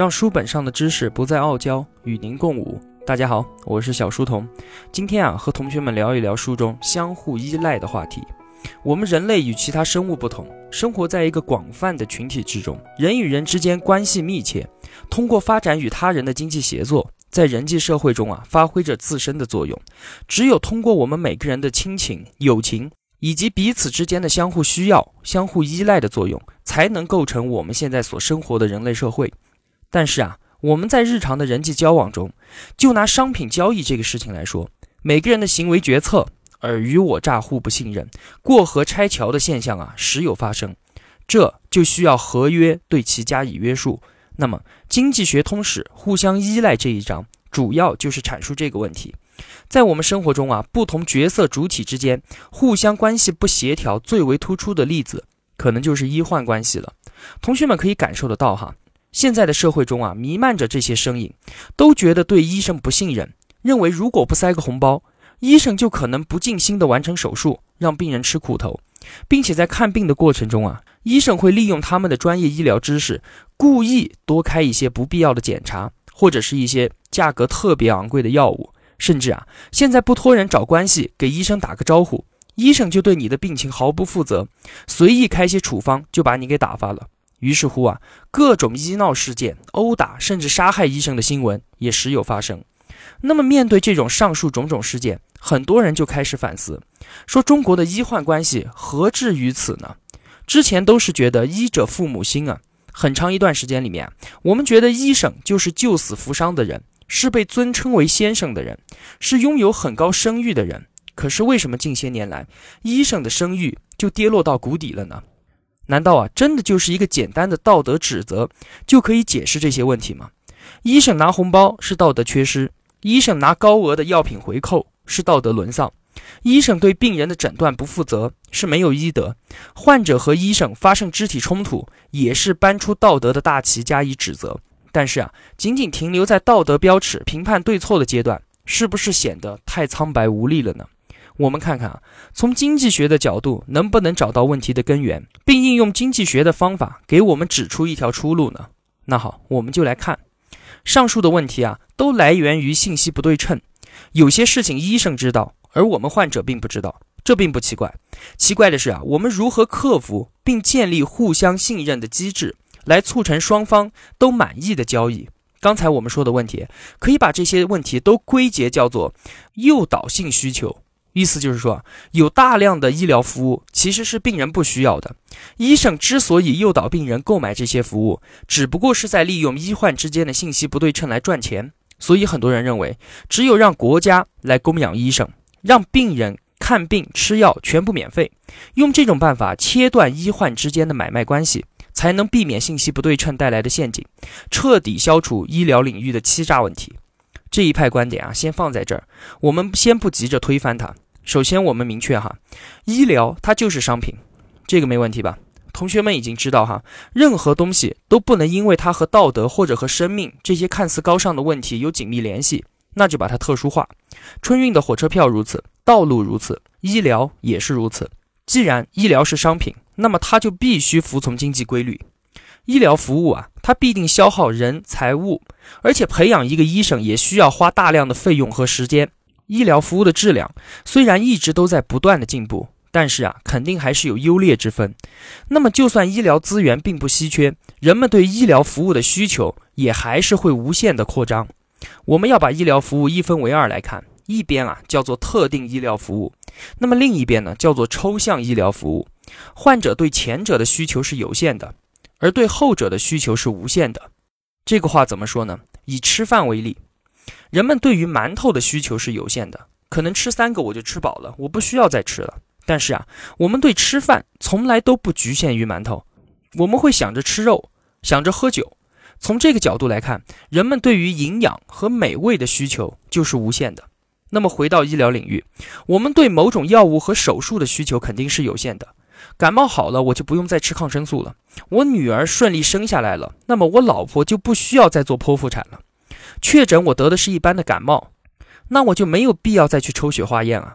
让书本上的知识不再傲娇，与您共舞。大家好，我是小书童。今天啊，和同学们聊一聊书中相互依赖的话题。我们人类与其他生物不同，生活在一个广泛的群体之中，人与人之间关系密切，通过发展与他人的经济协作，在人际社会中啊，发挥着自身的作用。只有通过我们每个人的亲情、友情。以及彼此之间的相互需要、相互依赖的作用，才能构成我们现在所生活的人类社会。但是啊，我们在日常的人际交往中，就拿商品交易这个事情来说，每个人的行为决策尔虞我诈、互不信任、过河拆桥的现象啊，时有发生。这就需要合约对其加以约束。那么，《经济学通史·互相依赖》这一章，主要就是阐述这个问题。在我们生活中啊，不同角色主体之间互相关系不协调，最为突出的例子，可能就是医患关系了。同学们可以感受得到哈，现在的社会中啊，弥漫着这些声音，都觉得对医生不信任，认为如果不塞个红包，医生就可能不尽心的完成手术，让病人吃苦头，并且在看病的过程中啊，医生会利用他们的专业医疗知识，故意多开一些不必要的检查，或者是一些价格特别昂贵的药物。甚至啊，现在不托人找关系，给医生打个招呼，医生就对你的病情毫不负责，随意开些处方就把你给打发了。于是乎啊，各种医闹事件、殴打甚至杀害医生的新闻也时有发生。那么面对这种上述种种事件，很多人就开始反思，说中国的医患关系何至于此呢？之前都是觉得医者父母心啊，很长一段时间里面，我们觉得医生就是救死扶伤的人。是被尊称为先生的人，是拥有很高声誉的人。可是为什么近些年来医生的声誉就跌落到谷底了呢？难道啊，真的就是一个简单的道德指责就可以解释这些问题吗？医生拿红包是道德缺失，医生拿高额的药品回扣是道德沦丧，医生对病人的诊断不负责是没有医德，患者和医生发生肢体冲突也是搬出道德的大旗加以指责。但是啊，仅仅停留在道德标尺评判对错的阶段，是不是显得太苍白无力了呢？我们看看啊，从经济学的角度，能不能找到问题的根源，并应用经济学的方法给我们指出一条出路呢？那好，我们就来看上述的问题啊，都来源于信息不对称。有些事情医生知道，而我们患者并不知道，这并不奇怪。奇怪的是啊，我们如何克服并建立互相信任的机制？来促成双方都满意的交易。刚才我们说的问题，可以把这些问题都归结叫做诱导性需求。意思就是说，有大量的医疗服务其实是病人不需要的。医生之所以诱导病人购买这些服务，只不过是在利用医患之间的信息不对称来赚钱。所以很多人认为，只有让国家来供养医生，让病人看病吃药全部免费，用这种办法切断医患之间的买卖关系。才能避免信息不对称带来的陷阱，彻底消除医疗领域的欺诈问题。这一派观点啊，先放在这儿，我们先不急着推翻它。首先，我们明确哈，医疗它就是商品，这个没问题吧？同学们已经知道哈，任何东西都不能因为它和道德或者和生命这些看似高尚的问题有紧密联系，那就把它特殊化。春运的火车票如此，道路如此，医疗也是如此。既然医疗是商品，那么它就必须服从经济规律。医疗服务啊，它必定消耗人财物，而且培养一个医生也需要花大量的费用和时间。医疗服务的质量虽然一直都在不断的进步，但是啊，肯定还是有优劣之分。那么，就算医疗资源并不稀缺，人们对医疗服务的需求也还是会无限的扩张。我们要把医疗服务一分为二来看。一边啊叫做特定医疗服务，那么另一边呢叫做抽象医疗服务。患者对前者的需求是有限的，而对后者的需求是无限的。这个话怎么说呢？以吃饭为例，人们对于馒头的需求是有限的，可能吃三个我就吃饱了，我不需要再吃了。但是啊，我们对吃饭从来都不局限于馒头，我们会想着吃肉，想着喝酒。从这个角度来看，人们对于营养和美味的需求就是无限的。那么回到医疗领域，我们对某种药物和手术的需求肯定是有限的。感冒好了，我就不用再吃抗生素了。我女儿顺利生下来了，那么我老婆就不需要再做剖腹产了。确诊我得的是一般的感冒，那我就没有必要再去抽血化验啊。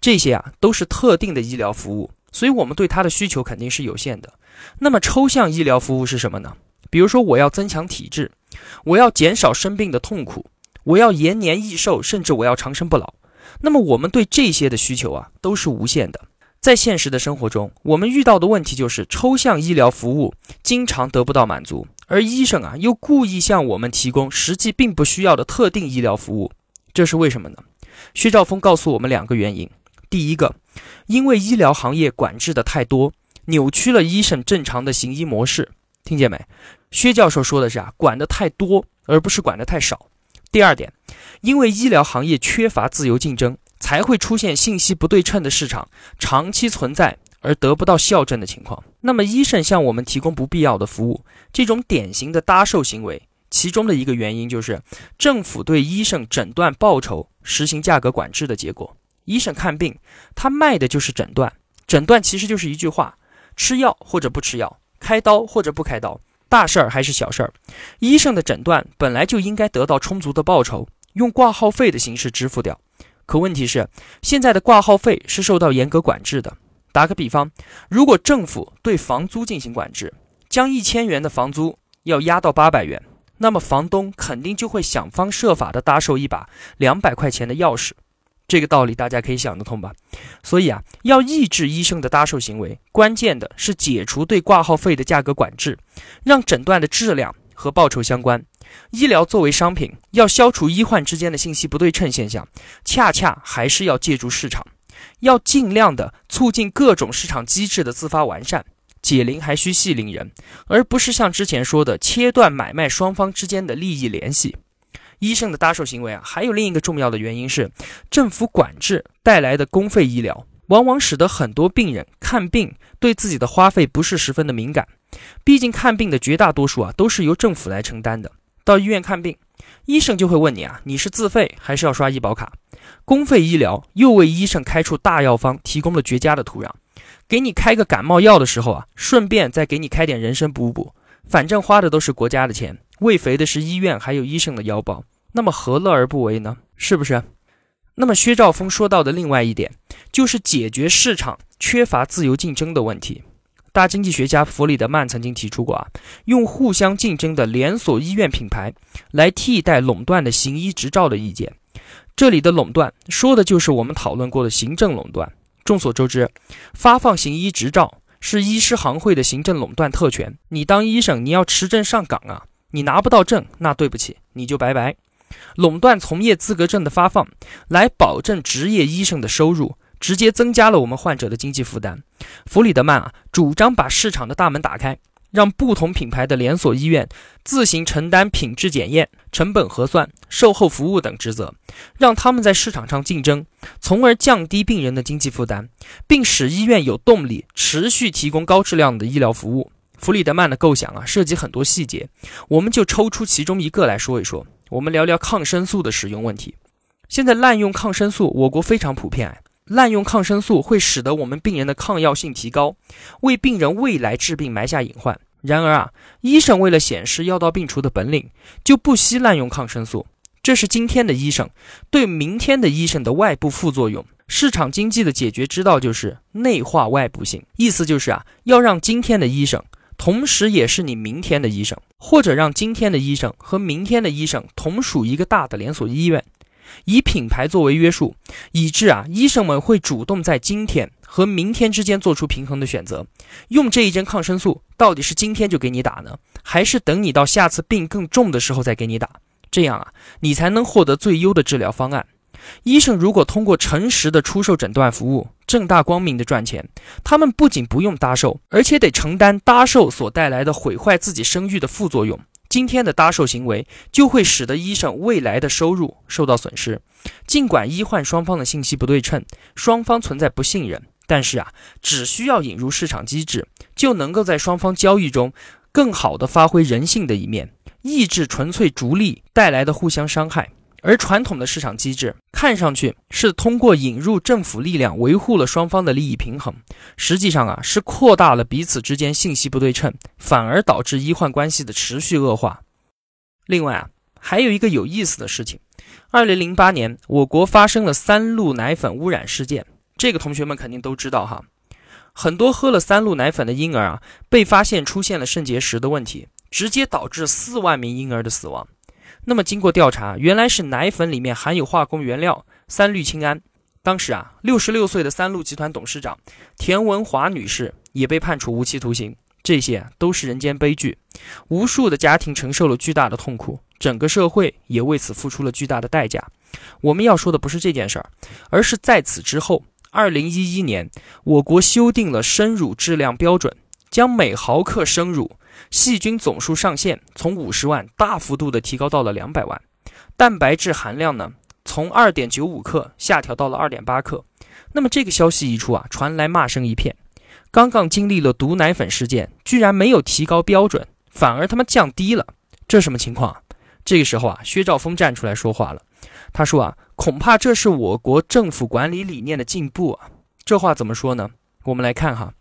这些啊都是特定的医疗服务，所以我们对它的需求肯定是有限的。那么抽象医疗服务是什么呢？比如说我要增强体质，我要减少生病的痛苦，我要延年益寿，甚至我要长生不老。那么我们对这些的需求啊，都是无限的。在现实的生活中，我们遇到的问题就是抽象医疗服务经常得不到满足，而医生啊又故意向我们提供实际并不需要的特定医疗服务，这是为什么呢？薛兆丰告诉我们两个原因：第一个，因为医疗行业管制的太多，扭曲了医生正常的行医模式。听见没？薛教授说的是啊，管的太多，而不是管的太少。第二点，因为医疗行业缺乏自由竞争。才会出现信息不对称的市场长期存在而得不到校正的情况。那么，医生向我们提供不必要的服务，这种典型的搭售行为，其中的一个原因就是政府对医生诊断报酬实行价格管制的结果。医生看病，他卖的就是诊断，诊断其实就是一句话：吃药或者不吃药，开刀或者不开刀，大事儿还是小事儿。医生的诊断本来就应该得到充足的报酬，用挂号费的形式支付掉。可问题是，现在的挂号费是受到严格管制的。打个比方，如果政府对房租进行管制，将一千元的房租要压到八百元，那么房东肯定就会想方设法的搭售一把两百块钱的钥匙。这个道理大家可以想得通吧？所以啊，要抑制医生的搭售行为，关键的是解除对挂号费的价格管制，让诊断的质量和报酬相关。医疗作为商品，要消除医患之间的信息不对称现象，恰恰还是要借助市场，要尽量的促进各种市场机制的自发完善。解铃还需系铃人，而不是像之前说的切断买卖双方之间的利益联系。医生的搭售行为啊，还有另一个重要的原因是，政府管制带来的公费医疗，往往使得很多病人看病对自己的花费不是十分的敏感。毕竟看病的绝大多数啊，都是由政府来承担的。到医院看病，医生就会问你啊，你是自费还是要刷医保卡？公费医疗又为医生开出大药方提供了绝佳的土壤，给你开个感冒药的时候啊，顺便再给你开点人参补补，反正花的都是国家的钱，喂肥的是医院还有医生的腰包，那么何乐而不为呢？是不是？那么薛兆丰说到的另外一点，就是解决市场缺乏自由竞争的问题。大经济学家弗里德曼曾经提出过啊，用互相竞争的连锁医院品牌来替代垄断的行医执照的意见。这里的垄断说的就是我们讨论过的行政垄断。众所周知，发放行医执照是医师行会的行政垄断特权。你当医生，你要持证上岗啊，你拿不到证，那对不起，你就拜拜。垄断从业资格证的发放，来保证职业医生的收入。直接增加了我们患者的经济负担。弗里德曼啊，主张把市场的大门打开，让不同品牌的连锁医院自行承担品质检验、成本核算、售后服务等职责，让他们在市场上竞争，从而降低病人的经济负担，并使医院有动力持续提供高质量的医疗服务。弗里德曼的构想啊，涉及很多细节，我们就抽出其中一个来说一说。我们聊聊抗生素的使用问题。现在滥用抗生素，我国非常普遍。滥用抗生素会使得我们病人的抗药性提高，为病人未来治病埋下隐患。然而啊，医生为了显示药到病除的本领，就不惜滥用抗生素。这是今天的医生对明天的医生的外部副作用。市场经济的解决之道就是内化外部性，意思就是啊，要让今天的医生，同时也是你明天的医生，或者让今天的医生和明天的医生同属一个大的连锁医院。以品牌作为约束，以致啊，医生们会主动在今天和明天之间做出平衡的选择。用这一针抗生素，到底是今天就给你打呢，还是等你到下次病更重的时候再给你打？这样啊，你才能获得最优的治疗方案。医生如果通过诚实的出售诊断服务，正大光明的赚钱，他们不仅不用搭售，而且得承担搭售所带来的毁坏自己声誉的副作用。今天的搭售行为就会使得医生未来的收入受到损失。尽管医患双方的信息不对称，双方存在不信任，但是啊，只需要引入市场机制，就能够在双方交易中更好的发挥人性的一面，抑制纯粹逐利带来的互相伤害。而传统的市场机制看上去是通过引入政府力量维护了双方的利益平衡，实际上啊是扩大了彼此之间信息不对称，反而导致医患关系的持续恶化。另外啊，还有一个有意思的事情，二零零八年我国发生了三鹿奶粉污染事件，这个同学们肯定都知道哈，很多喝了三鹿奶粉的婴儿啊被发现出现了肾结石的问题。直接导致四万名婴儿的死亡。那么经过调查，原来是奶粉里面含有化工原料三氯氰胺。当时啊，六十六岁的三鹿集团董事长田文华女士也被判处无期徒刑。这些都是人间悲剧，无数的家庭承受了巨大的痛苦，整个社会也为此付出了巨大的代价。我们要说的不是这件事儿，而是在此之后，二零一一年，我国修订了生乳质量标准，将每毫克生乳细菌总数上限从五十万大幅度的提高到了两百万，蛋白质含量呢，从二点九五克下调到了二点八克。那么这个消息一出啊，传来骂声一片。刚刚经历了毒奶粉事件，居然没有提高标准，反而他妈降低了，这什么情况？这个时候啊，薛兆丰站出来说话了，他说啊，恐怕这是我国政府管理理念的进步啊。这话怎么说呢？我们来看哈，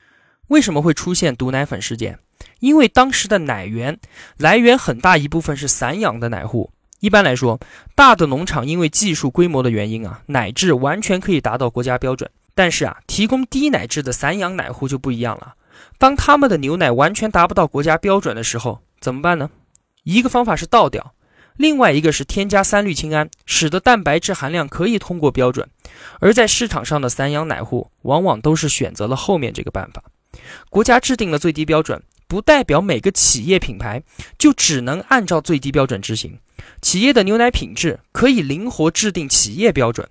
为什么会出现毒奶粉事件？因为当时的奶源来源很大一部分是散养的奶户。一般来说，大的农场因为技术规模的原因啊，奶质完全可以达到国家标准。但是啊，提供低奶质的散养奶户就不一样了。当他们的牛奶完全达不到国家标准的时候，怎么办呢？一个方法是倒掉，另外一个是添加三氯氰胺，使得蛋白质含量可以通过标准。而在市场上的散养奶户往往都是选择了后面这个办法。国家制定了最低标准，不代表每个企业品牌就只能按照最低标准执行。企业的牛奶品质可以灵活制定企业标准。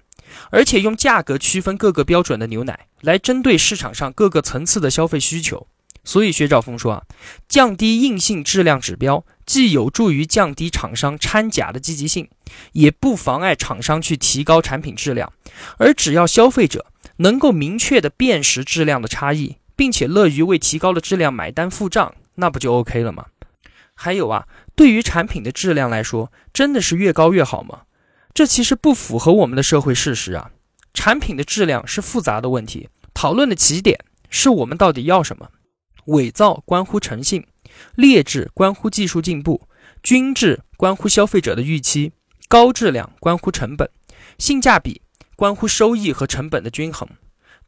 而且用价格区分各个标准的牛奶，来针对市场上各个层次的消费需求。所以薛兆丰说啊，降低硬性质量指标，既有助于降低厂商掺假的积极性，也不妨碍厂商去提高产品质量。而只要消费者能够明确的辨识质量的差异，并且乐于为提高的质量买单付账，那不就 OK 了吗？还有啊，对于产品的质量来说，真的是越高越好吗？这其实不符合我们的社会事实啊！产品的质量是复杂的问题，讨论的起点是我们到底要什么。伪造关乎诚信，劣质关乎技术进步，均质关乎消费者的预期，高质量关乎成本，性价比关乎收益和成本的均衡。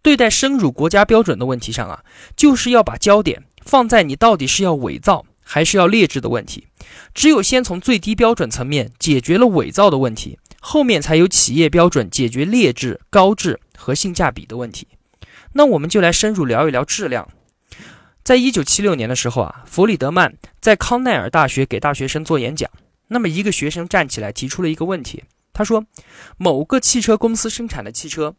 对待生乳国家标准的问题上啊，就是要把焦点放在你到底是要伪造还是要劣质的问题。只有先从最低标准层面解决了伪造的问题。后面才有企业标准解决劣质、高质和性价比的问题。那我们就来深入聊一聊质量。在一九七六年的时候啊，弗里德曼在康奈尔大学给大学生做演讲。那么一个学生站起来提出了一个问题，他说：“某个汽车公司生产的汽车，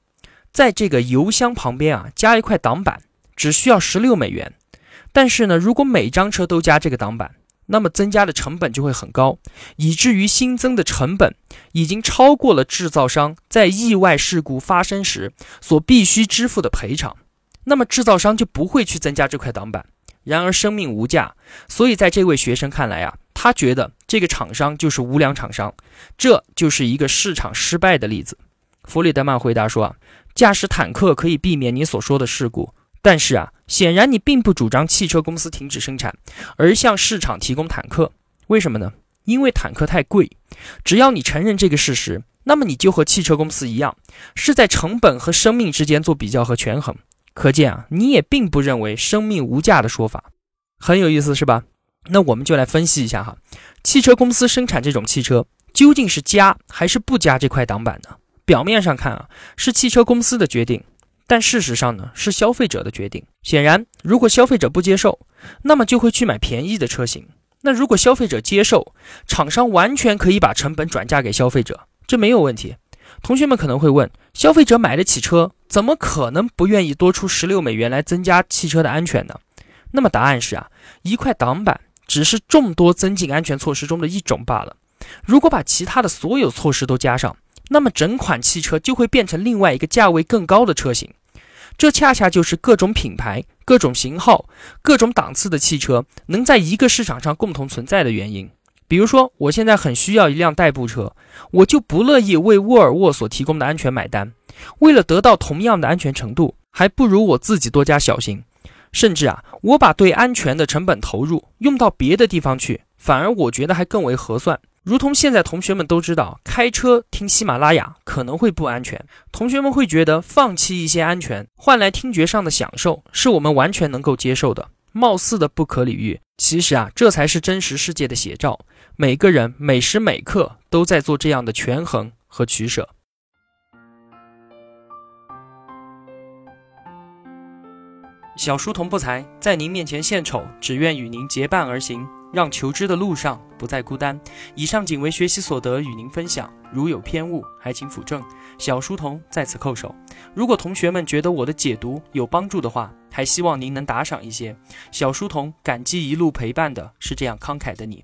在这个油箱旁边啊加一块挡板，只需要十六美元。但是呢，如果每张车都加这个挡板，那么增加的成本就会很高，以至于新增的成本已经超过了制造商在意外事故发生时所必须支付的赔偿。那么制造商就不会去增加这块挡板。然而生命无价，所以在这位学生看来啊，他觉得这个厂商就是无良厂商，这就是一个市场失败的例子。弗里德曼回答说啊，驾驶坦克可以避免你所说的事故。但是啊，显然你并不主张汽车公司停止生产，而向市场提供坦克。为什么呢？因为坦克太贵。只要你承认这个事实，那么你就和汽车公司一样，是在成本和生命之间做比较和权衡。可见啊，你也并不认为生命无价的说法很有意思，是吧？那我们就来分析一下哈，汽车公司生产这种汽车究竟是加还是不加这块挡板呢？表面上看啊，是汽车公司的决定。但事实上呢，是消费者的决定。显然，如果消费者不接受，那么就会去买便宜的车型。那如果消费者接受，厂商完全可以把成本转嫁给消费者，这没有问题。同学们可能会问：消费者买得起车，怎么可能不愿意多出十六美元来增加汽车的安全呢？那么答案是啊，一块挡板只是众多增进安全措施中的一种罢了。如果把其他的所有措施都加上，那么整款汽车就会变成另外一个价位更高的车型，这恰恰就是各种品牌、各种型号、各种档次的汽车能在一个市场上共同存在的原因。比如说，我现在很需要一辆代步车，我就不乐意为沃尔沃所提供的安全买单。为了得到同样的安全程度，还不如我自己多加小心。甚至啊，我把对安全的成本投入用到别的地方去，反而我觉得还更为合算。如同现在同学们都知道，开车听喜马拉雅可能会不安全。同学们会觉得放弃一些安全，换来听觉上的享受，是我们完全能够接受的。貌似的不可理喻，其实啊，这才是真实世界的写照。每个人每时每刻都在做这样的权衡和取舍。小书童不才，在您面前献丑，只愿与您结伴而行，让求知的路上不再孤单。以上仅为学习所得，与您分享。如有偏误，还请斧正。小书童在此叩首。如果同学们觉得我的解读有帮助的话，还希望您能打赏一些。小书童感激一路陪伴的是这样慷慨的你。